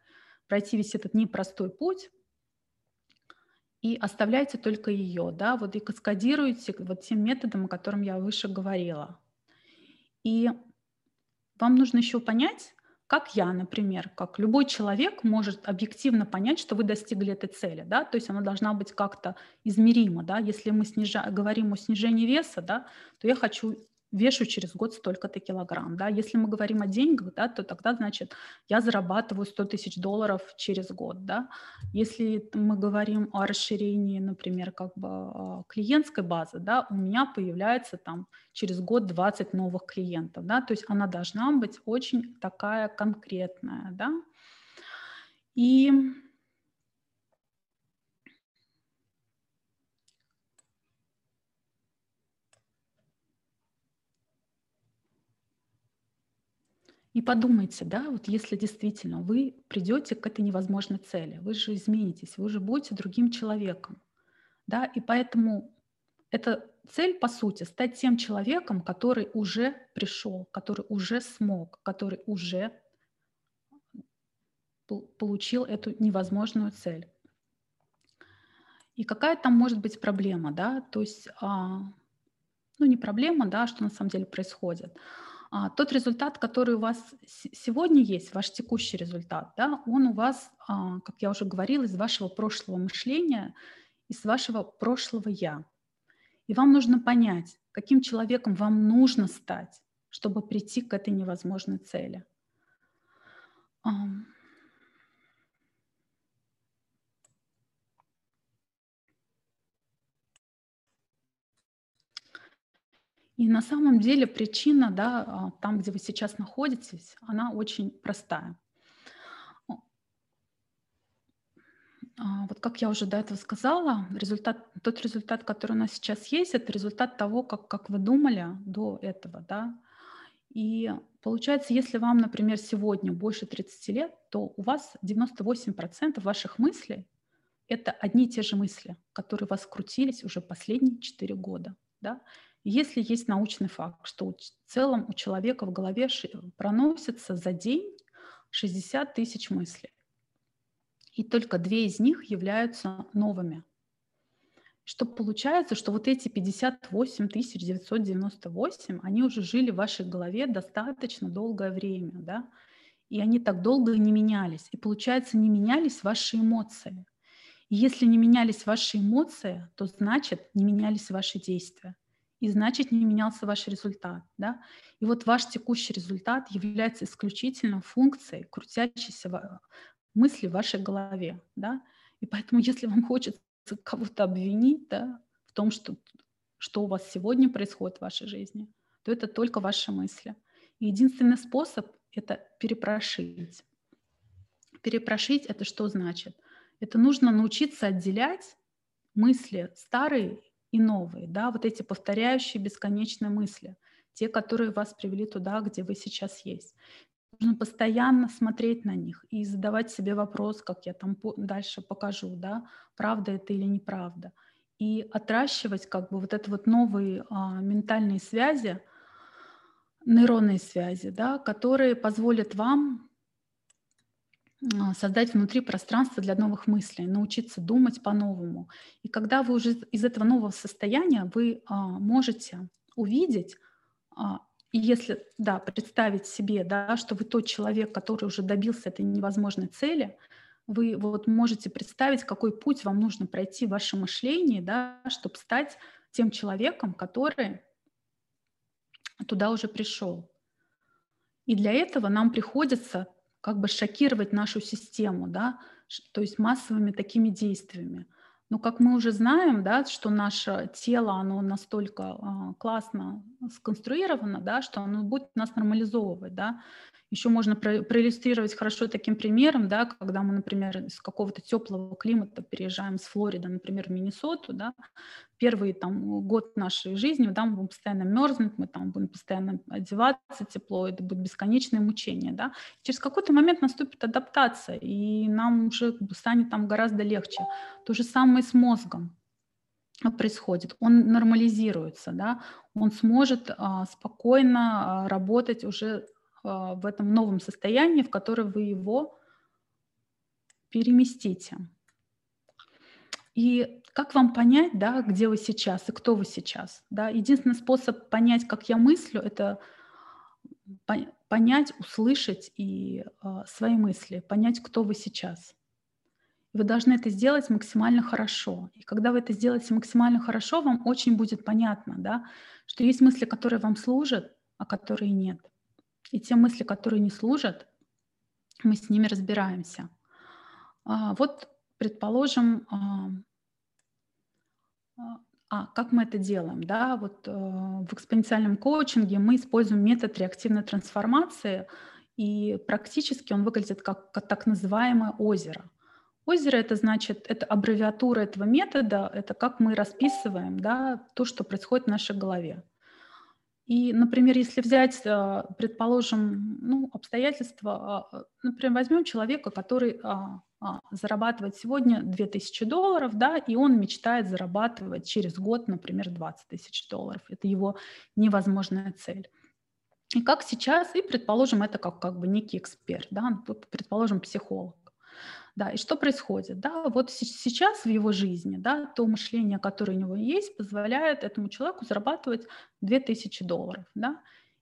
пройти весь этот непростой путь, и оставляйте только ее, да, вот и каскадируете вот тем методом, о котором я выше говорила. И вам нужно еще понять, как я, например, как любой человек может объективно понять, что вы достигли этой цели, да, то есть она должна быть как-то измерима, да, если мы снижа... говорим о снижении веса, да, то я хочу вешу через год столько-то килограмм. Да? Если мы говорим о деньгах, да, то тогда, значит, я зарабатываю 100 тысяч долларов через год. Да? Если мы говорим о расширении, например, как бы а, клиентской базы, да, у меня появляется там через год 20 новых клиентов. Да? То есть она должна быть очень такая конкретная. Да? И И подумайте, да, вот если действительно вы придете к этой невозможной цели, вы же изменитесь, вы же будете другим человеком, да, и поэтому эта цель, по сути, стать тем человеком, который уже пришел, который уже смог, который уже получил эту невозможную цель. И какая там может быть проблема, да, то есть, а, ну не проблема, да, что на самом деле происходит, тот результат, который у вас сегодня есть, ваш текущий результат, да, он у вас, а, как я уже говорила, из вашего прошлого мышления, из вашего прошлого «я». И вам нужно понять, каким человеком вам нужно стать, чтобы прийти к этой невозможной цели. И на самом деле причина, да, а, там, где вы сейчас находитесь, она очень простая. А, вот как я уже до этого сказала, результат, тот результат, который у нас сейчас есть, это результат того, как, как вы думали до этого. Да? И получается, если вам, например, сегодня больше 30 лет, то у вас 98% ваших мыслей – это одни и те же мысли, которые вас крутились уже последние 4 года. Да? Если есть научный факт, что в целом у человека в голове проносится за день 60 тысяч мыслей, и только две из них являются новыми, что получается, что вот эти 58 998, они уже жили в вашей голове достаточно долгое время, да, и они так долго не менялись. И получается, не менялись ваши эмоции. И если не менялись ваши эмоции, то значит, не менялись ваши действия и значит не менялся ваш результат. Да? И вот ваш текущий результат является исключительно функцией крутящейся мысли в вашей голове. Да? И поэтому, если вам хочется кого-то обвинить да, в том, что, что у вас сегодня происходит в вашей жизни, то это только ваши мысли. И единственный способ — это перепрошить. Перепрошить — это что значит? Это нужно научиться отделять мысли старые и новые, да, вот эти повторяющие бесконечные мысли, те, которые вас привели туда, где вы сейчас есть. Нужно постоянно смотреть на них и задавать себе вопрос, как я там дальше покажу, да, правда это или неправда. И отращивать как бы вот это вот новые а, ментальные связи, нейронные связи, да, которые позволят вам создать внутри пространство для новых мыслей, научиться думать по-новому. И когда вы уже из этого нового состояния, вы а, можете увидеть, а, если, да, представить себе, да, что вы тот человек, который уже добился этой невозможной цели, вы вот можете представить, какой путь вам нужно пройти в вашем мышлении, да, чтобы стать тем человеком, который туда уже пришел. И для этого нам приходится как бы шокировать нашу систему, да, то есть массовыми такими действиями. Но как мы уже знаем, да, что наше тело, оно настолько а, классно сконструировано, да, что оно будет нас нормализовывать, да, еще можно про проиллюстрировать хорошо таким примером, да, когда мы, например, из какого-то теплого климата переезжаем с Флориды, например, в Миннесоту, да, первый там год нашей жизни, да, мы будем постоянно мерзнуть, мы там будем постоянно одеваться тепло, это будет бесконечное мучение, да. Через какой-то момент наступит адаптация, и нам уже станет там гораздо легче. То же самое с мозгом происходит, он нормализируется, да, он сможет а, спокойно а, работать уже а, в этом новом состоянии, в которое вы его переместите. И как вам понять, да, где вы сейчас и кто вы сейчас? Да? Единственный способ понять, как я мыслю, это понять, услышать и э, свои мысли, понять, кто вы сейчас. Вы должны это сделать максимально хорошо. И когда вы это сделаете максимально хорошо, вам очень будет понятно, да, что есть мысли, которые вам служат, а которые нет. И те мысли, которые не служат, мы с ними разбираемся. А, вот, предположим, а, а, а как мы это делаем? Да, вот э, в экспоненциальном коучинге мы используем метод реактивной трансформации, и практически он выглядит как, как так называемое озеро. Озеро это значит, это аббревиатура этого метода, это как мы расписываем да, то, что происходит в нашей голове. И, например, если взять, а, предположим, ну, обстоятельства, а, например, возьмем человека, который а, зарабатывает сегодня 2000 долларов, да, и он мечтает зарабатывать через год, например, 20 тысяч долларов. Это его невозможная цель. И как сейчас, и предположим, это как, как бы некий эксперт, да, предположим, психолог. Да, и что происходит? Да, вот сейчас в его жизни, да, то мышление, которое у него есть, позволяет этому человеку зарабатывать 2000 долларов, да.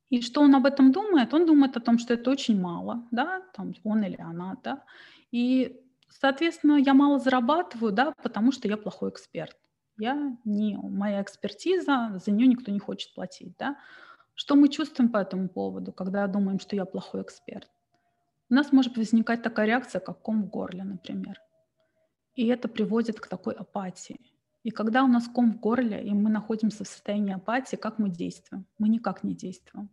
И что он об этом думает? Он думает о том, что это очень мало, да, там он или она, да. И, соответственно, я мало зарабатываю, да, потому что я плохой эксперт. Я не, моя экспертиза, за нее никто не хочет платить, да. Что мы чувствуем по этому поводу, когда думаем, что я плохой эксперт? у нас может возникать такая реакция, как ком в горле, например. И это приводит к такой апатии. И когда у нас ком в горле, и мы находимся в состоянии апатии, как мы действуем? Мы никак не действуем.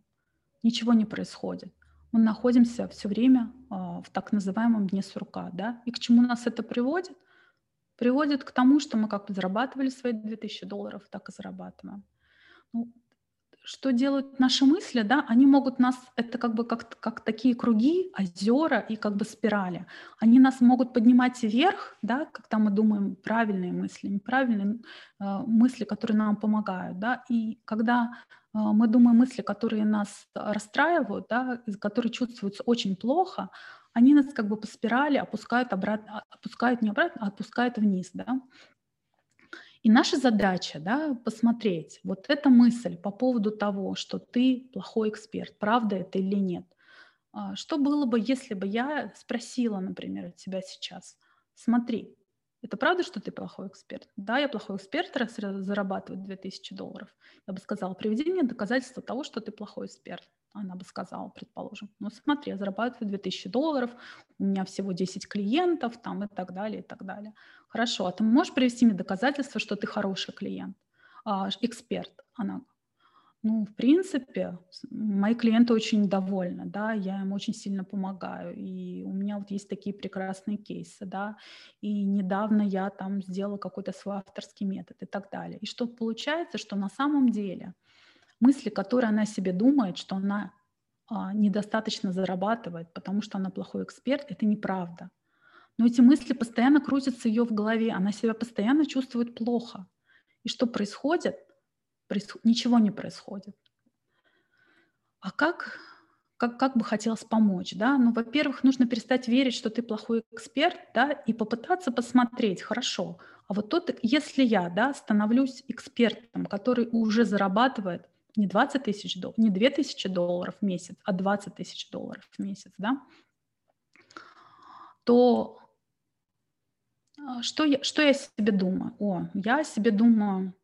Ничего не происходит. Мы находимся все время э, в так называемом дне сурка. Да? И к чему нас это приводит? Приводит к тому, что мы как зарабатывали свои 2000 долларов, так и зарабатываем. Ну, что делают наши мысли, да, они могут нас, это как бы как, как такие круги, озера и как бы спирали. Они нас могут поднимать вверх, да, когда мы думаем правильные мысли, неправильные э, мысли, которые нам помогают, да, и когда мы думаем мысли, которые нас расстраивают, да, которые чувствуются очень плохо, они нас как бы по спирали опускают обратно, опускают не обратно, а отпускают вниз, да. И наша задача да, посмотреть, вот эта мысль по поводу того, что ты плохой эксперт, правда это или нет. А, что было бы, если бы я спросила, например, тебя сейчас, смотри, это правда, что ты плохой эксперт? Да, я плохой эксперт, раз зарабатываю 2000 долларов. Я бы сказала, приведи мне доказательства того, что ты плохой эксперт она бы сказала, предположим, ну смотри, я зарабатываю 2000 долларов, у меня всего 10 клиентов там и так далее, и так далее. Хорошо, а ты можешь привести мне доказательства, что ты хороший клиент, а, эксперт? Она, ну, в принципе, мои клиенты очень довольны, да, я им очень сильно помогаю, и у меня вот есть такие прекрасные кейсы, да, и недавно я там сделала какой-то свой авторский метод и так далее. И что получается, что на самом деле – мысли, которые она себе думает, что она а, недостаточно зарабатывает, потому что она плохой эксперт, это неправда. Но эти мысли постоянно крутятся ее в голове, она себя постоянно чувствует плохо. И что происходит? Ничего не происходит. А как, как, как бы хотелось помочь? Да? Ну, во-первых, нужно перестать верить, что ты плохой эксперт, да, и попытаться посмотреть, хорошо, а вот тот, если я да, становлюсь экспертом, который уже зарабатывает не 20 тысяч долларов, не 2 тысячи долларов в месяц, а 20 тысяч долларов в месяц, да, то А, что я, что я себе думаю? О, я себе думаю,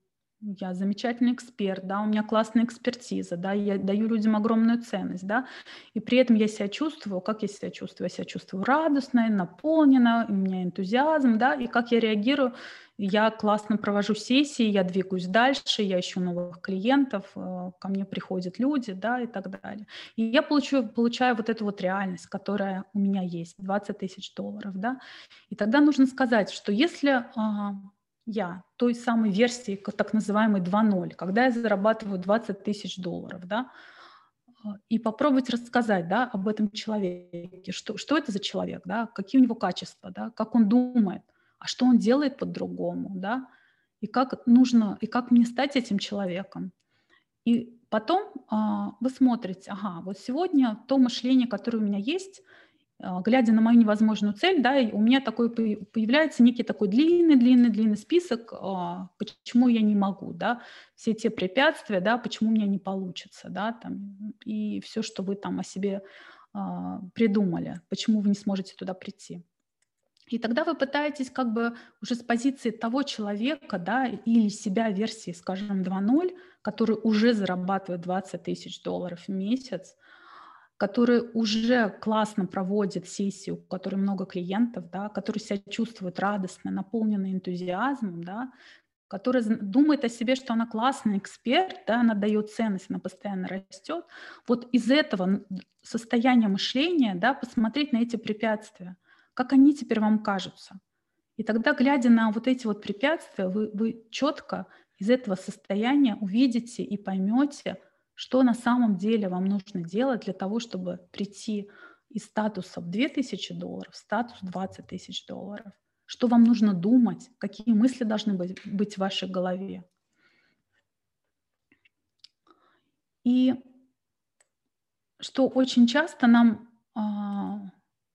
я замечательный эксперт, да, у меня классная экспертиза, да, я даю людям огромную ценность, да, и при этом я себя чувствую, как я себя чувствую? Я себя чувствую радостной, наполнена, у меня энтузиазм, да, и как я реагирую? Я классно провожу сессии, я двигаюсь дальше, я ищу новых клиентов, э, ко мне приходят люди, да, и так далее. И я получаю, получаю вот эту вот реальность, которая у меня есть, 20 тысяч долларов, да, и тогда нужно сказать, что если а, я той самой версии, так называемой 2.0, когда я зарабатываю 20 тысяч долларов, да, а, и попробовать рассказать да, об этом человеке, что, что это за человек, да, какие у него качества, да, как он думает, а что он делает по-другому, да, и как нужно, и как мне стать этим человеком. И потом а, вы смотрите, ага, вот сегодня то мышление, которое у меня есть, глядя на мою невозможную цель, да, у меня такой появляется некий такой длинный-длинный-длинный список, а, почему я не могу, да, все те препятствия, да, почему у меня не получится, да, там, и все, что вы там о себе а, придумали, почему вы не сможете туда прийти. И тогда вы пытаетесь как бы уже с позиции того человека, да, или себя версии, скажем, 2.0, который уже зарабатывает 20 тысяч долларов в месяц, который уже классно проводит сессию, у которой много клиентов, да, который себя чувствует радостно, наполненный энтузиазмом, да, который думает о себе, что она классный эксперт, да, она дает ценность, она постоянно растет. Вот из этого состояния мышления да, посмотреть на эти препятствия, как они теперь вам кажутся. И тогда, глядя на вот эти вот препятствия, вы, вы четко из этого состояния увидите и поймете, что на самом деле вам нужно делать для того, чтобы прийти из статуса в 2000 долларов в статус 20 тысяч долларов? Что вам нужно думать? Какие мысли должны быть, быть в вашей голове? И что очень часто нам а,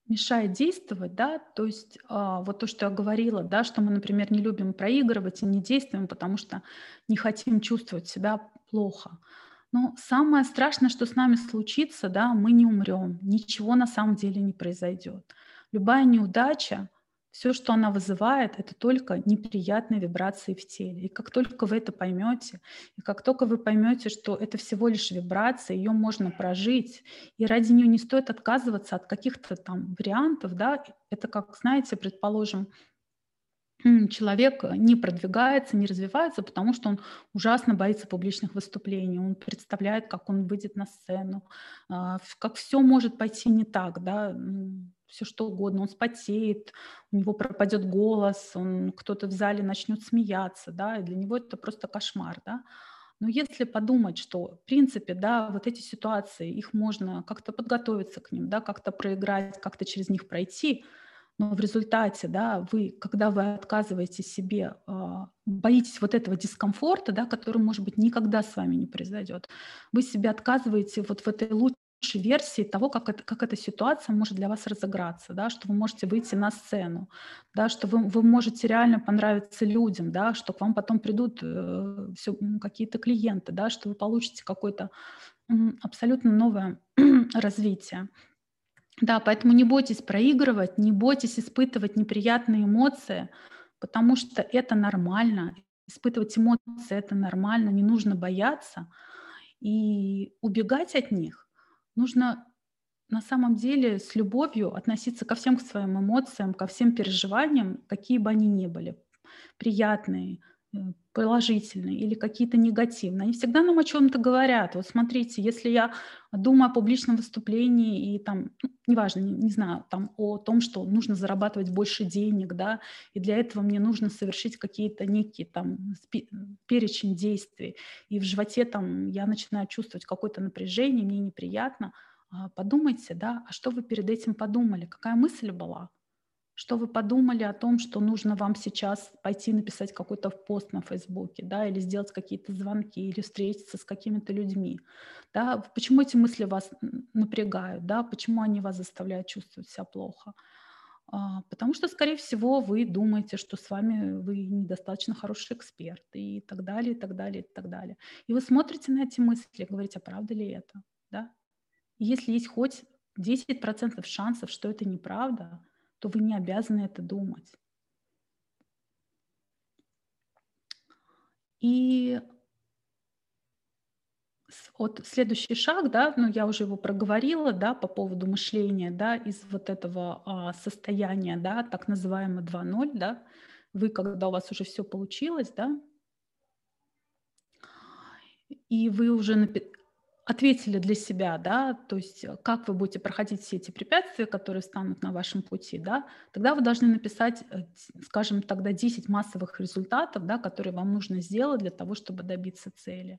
мешает действовать, да, то есть а, вот то, что я говорила, да, что мы, например, не любим проигрывать и не действуем, потому что не хотим чувствовать себя плохо. Но самое страшное, что с нами случится, да, мы не умрем, ничего на самом деле не произойдет. Любая неудача, все, что она вызывает, это только неприятные вибрации в теле. И как только вы это поймете, и как только вы поймете, что это всего лишь вибрация, ее можно прожить, и ради нее не стоит отказываться от каких-то там вариантов, да, это как, знаете, предположим, человек не продвигается, не развивается, потому что он ужасно боится публичных выступлений, он представляет, как он выйдет на сцену, а, как все может пойти не так, да, все что угодно, он спотеет, у него пропадет голос, он, кто-то в зале начнет смеяться, да, и для него это просто кошмар, да. Но если подумать, что, в принципе, да, вот эти ситуации, их можно как-то подготовиться к ним, да, как-то проиграть, как-то через них пройти – но в результате, да, вы, когда вы отказываете себе, а, боитесь вот этого дискомфорта, да, который, может быть, никогда с вами не произойдет, вы себе отказываете вот в этой лучшей версии того, как, это, как эта ситуация может для вас разыграться, да, что вы можете выйти на сцену, да, что вы, вы можете реально понравиться людям, да, что к вам потом придут э, все, какие-то клиенты, да, что вы получите какое-то абсолютно новое развитие. Да, поэтому не бойтесь проигрывать, не бойтесь испытывать неприятные эмоции, потому что это нормально. Испытывать эмоции – это нормально, не нужно бояться. И убегать от них нужно на самом деле с любовью относиться ко всем к своим эмоциям, ко всем переживаниям, какие бы они ни были. Приятные, положительные или какие-то негативные, они всегда нам о чем-то говорят. Вот смотрите, если я думаю о публичном выступлении и там, ну, неважно, не, не знаю, там о том, что нужно зарабатывать больше денег, да, и для этого мне нужно совершить какие-то некие там перечень действий, и в животе там я начинаю чувствовать какое-то напряжение, мне неприятно, а подумайте, да, а что вы перед этим подумали, какая мысль была? Что вы подумали о том, что нужно вам сейчас пойти написать какой-то пост на Фейсбуке, да, или сделать какие-то звонки, или встретиться с какими-то людьми, да, почему эти мысли вас напрягают, да, почему они вас заставляют чувствовать себя плохо, а, потому что, скорее всего, вы думаете, что с вами вы недостаточно хороший эксперт и так далее, и так далее, и так далее. И вы смотрите на эти мысли, говорите, а правда ли это, да? И если есть хоть 10% шансов, что это неправда, то вы не обязаны это думать. И вот следующий шаг, да, ну я уже его проговорила, да, по поводу мышления, да, из вот этого а, состояния, да, так называемого 2.0, да, вы, когда у вас уже все получилось, да, и вы уже ответили для себя, да, то есть э, как вы будете проходить все эти препятствия, которые станут на вашем пути, да, тогда вы должны написать, э, скажем, тогда 10 массовых результатов, да, которые вам нужно сделать для того, чтобы добиться цели.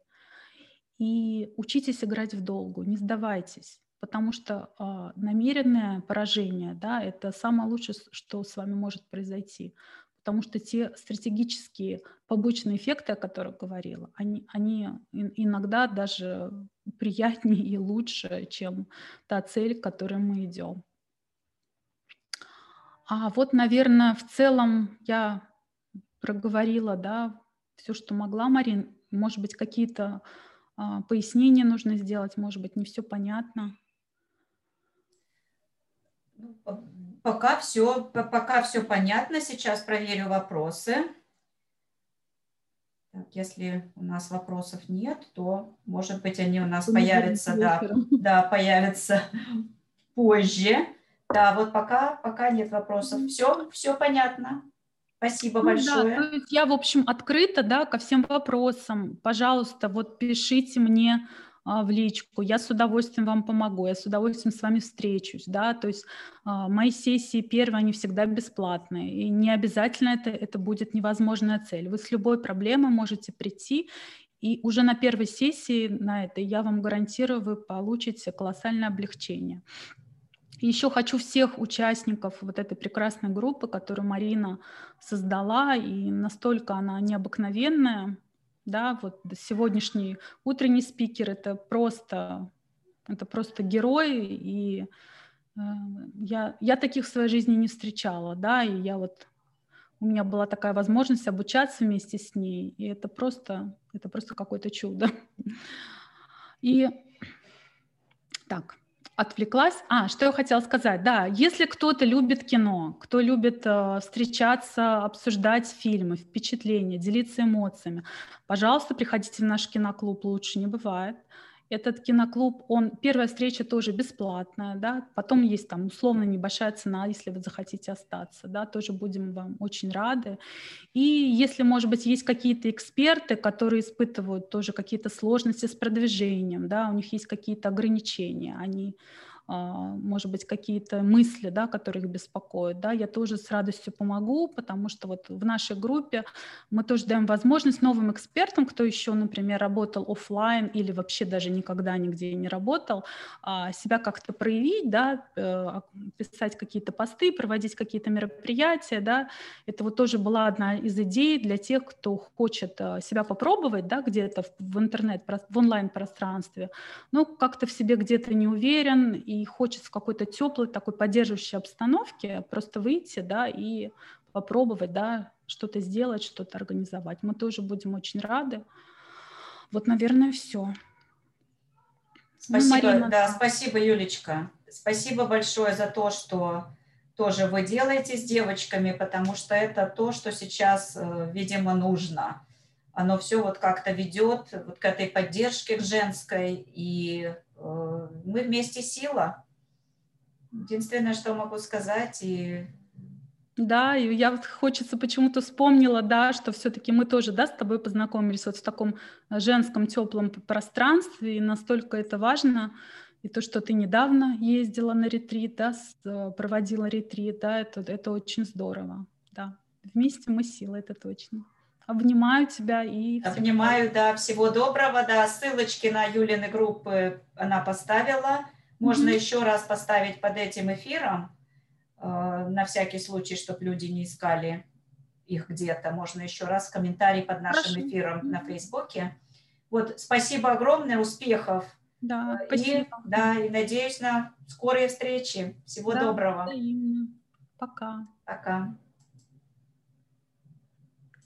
И учитесь играть в долгу, не сдавайтесь, потому что а, намеренное поражение, да, это самое лучшее, что с вами может произойти потому что те стратегические побочные эффекты, о которых говорила, они, они иногда даже приятнее и лучше, чем та цель, к которой мы идем. А вот, наверное, в целом я проговорила, да, все, что могла, Марин. Может быть, какие-то а, пояснения нужно сделать, может быть, не все понятно. Ну, пока все, пока все понятно. Сейчас проверю вопросы. Так, если у нас вопросов нет, то, может быть, они у нас Мы появятся, да, да, появятся позже. Да, вот пока, пока нет вопросов. Все, все понятно. Спасибо ну, большое. Да, то есть я, в общем, открыта, да, ко всем вопросам. Пожалуйста, вот пишите мне в личку, я с удовольствием вам помогу, я с удовольствием с вами встречусь, да, то есть а, мои сессии первые, они всегда бесплатные, и не обязательно это, это будет невозможная цель. Вы с любой проблемой можете прийти, и уже на первой сессии на этой я вам гарантирую, вы получите колоссальное облегчение. Еще хочу всех участников вот этой прекрасной группы, которую Марина создала, и настолько она необыкновенная, да, вот сегодняшний утренний спикер это просто, это просто герой, и э, я, я таких в своей жизни не встречала, да, и я вот у меня была такая возможность обучаться вместе с ней, и это просто, это просто какое-то чудо. И так, отвлеклась. А, что я хотела сказать. Да, если кто-то любит кино, кто любит э, встречаться, обсуждать фильмы, впечатления, делиться эмоциями, пожалуйста, приходите в наш киноклуб, лучше не бывает. Этот киноклуб, он, первая встреча тоже бесплатная, да, потом есть там условно небольшая цена, если вы захотите остаться, да, тоже будем вам очень рады. И если, может быть, есть какие-то эксперты, которые испытывают тоже какие-то сложности с продвижением, да, у них есть какие-то ограничения, они может быть, какие-то мысли, да, которые их беспокоят, да, я тоже с радостью помогу, потому что вот в нашей группе мы тоже даем возможность новым экспертам, кто еще, например, работал офлайн или вообще даже никогда нигде не работал, а, себя как-то проявить, да, э, писать какие-то посты, проводить какие-то мероприятия, да, это вот тоже была одна из идей для тех, кто хочет э, себя попробовать, да, где-то в интернет, в онлайн-пространстве, но как-то в себе где-то не уверен и и хочется в какой-то теплой, такой поддерживающей обстановке просто выйти, да, и попробовать, да, что-то сделать, что-то организовать. Мы тоже будем очень рады. Вот, наверное, все. Ну, спасибо, ну, Марина, да, спасибо, Юлечка. Спасибо большое за то, что тоже вы делаете с девочками, потому что это то, что сейчас, э, видимо, нужно. Оно все вот как-то ведет вот к этой поддержке женской, и Э, мы вместе сила. Единственное, что могу сказать, и да, и я вот хочется почему-то вспомнила, да, что все-таки мы тоже, да, с тобой познакомились вот в таком женском теплом пространстве, и настолько это важно, и то, что ты недавно ездила на ретрит, да, э, проводила ретрит, да, это, это очень здорово, да. Вместе мы сила, это точно. Обнимаю тебя и... Обнимаю, да. Всего доброго, да. Ссылочки на Юлины группы она поставила. Можно mm-hmm. еще раз поставить под этим эфиром, э, на всякий случай, чтобы люди не искали их где-то. Можно еще раз комментарий под нашим Хорошо. эфиром на Фейсбуке. Вот, спасибо огромное, успехов. Да, и, спасибо. Да, и надеюсь на скорые встречи. Всего да, доброго. Взаимно. Пока. Пока.